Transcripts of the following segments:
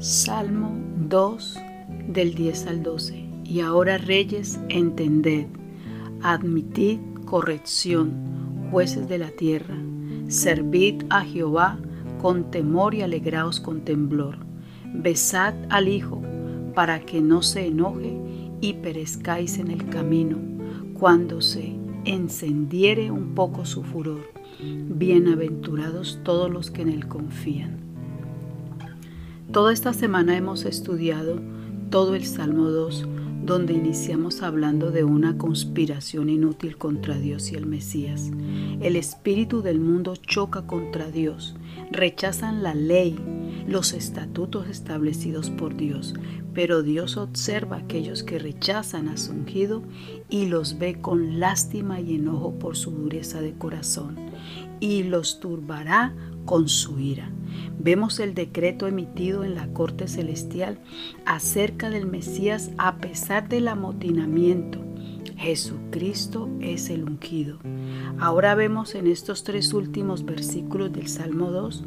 Salmo 2 del 10 al 12. Y ahora reyes, entended, admitid corrección, jueces de la tierra, servid a Jehová con temor y alegraos con temblor. Besad al Hijo para que no se enoje y perezcáis en el camino, cuando se encendiere un poco su furor. Bienaventurados todos los que en él confían. Toda esta semana hemos estudiado todo el Salmo 2, donde iniciamos hablando de una conspiración inútil contra Dios y el Mesías. El espíritu del mundo choca contra Dios, rechazan la ley, los estatutos establecidos por Dios, pero Dios observa a aquellos que rechazan a su ungido y los ve con lástima y enojo por su dureza de corazón, y los turbará con su ira. Vemos el decreto emitido en la corte celestial acerca del Mesías a pesar del amotinamiento. Jesucristo es el ungido. Ahora vemos en estos tres últimos versículos del Salmo 2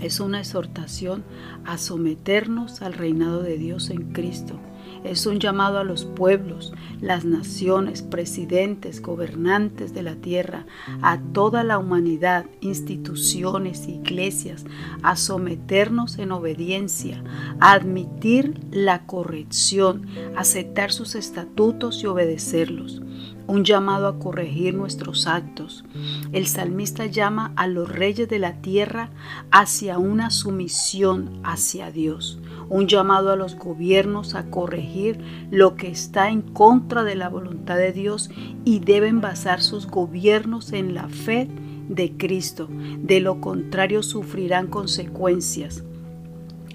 es una exhortación a someternos al reinado de Dios en Cristo es un llamado a los pueblos, las naciones, presidentes, gobernantes de la tierra, a toda la humanidad, instituciones, iglesias, a someternos en obediencia, a admitir la corrección, aceptar sus estatutos y obedecerlos un llamado a corregir nuestros actos. El salmista llama a los reyes de la tierra hacia una sumisión hacia Dios, un llamado a los gobiernos a corregir lo que está en contra de la voluntad de Dios y deben basar sus gobiernos en la fe de Cristo. De lo contrario sufrirán consecuencias.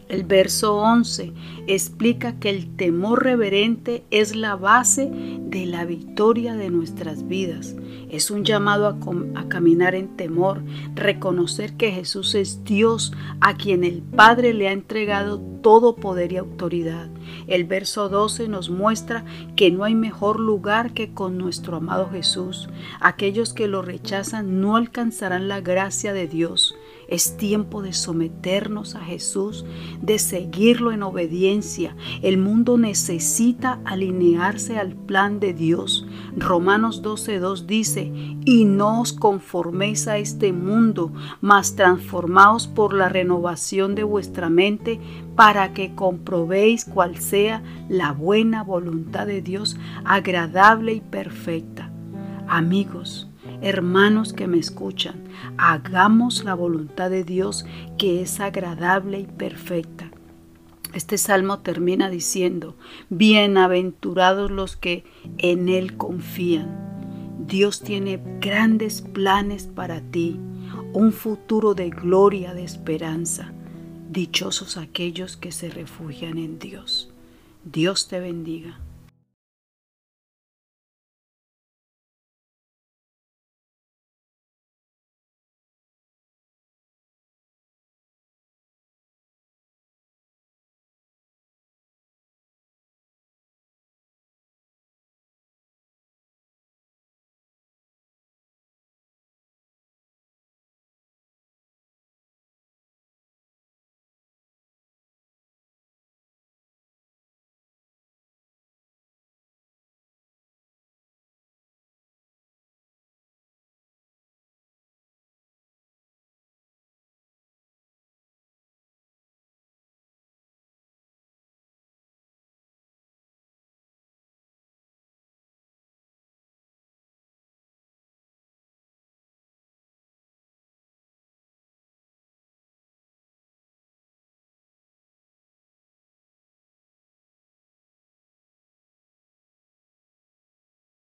El verso 11 explica que el temor reverente es la base de la victoria de nuestras vidas. Es un llamado a, caminar en temor, reconocer que Jesús es Dios a quien el Padre le ha entregado todo poder y autoridad. El verso 12 nos muestra que no hay mejor lugar que con nuestro amado Jesús. Aquellos que lo rechazan no alcanzarán la gracia de Dios. Es tiempo de someternos a Jesús, de seguirlo en obediencia. El mundo necesita alinearse al plan de Dios. Romanos 12.2 dice, y no os conforméis a este mundo, mas transformaos por la renovación de vuestra mente para que comprobéis cuál sea la buena voluntad de Dios, agradable y perfecta. Amigos, hermanos que me escuchan, hagamos la voluntad de Dios que es agradable y perfecta. Este salmo termina diciendo, bienaventurados los que en Él confían. Dios tiene grandes planes para ti, un futuro de gloria, de esperanza. Dichosos aquellos que se refugian en Dios. Dios te bendiga.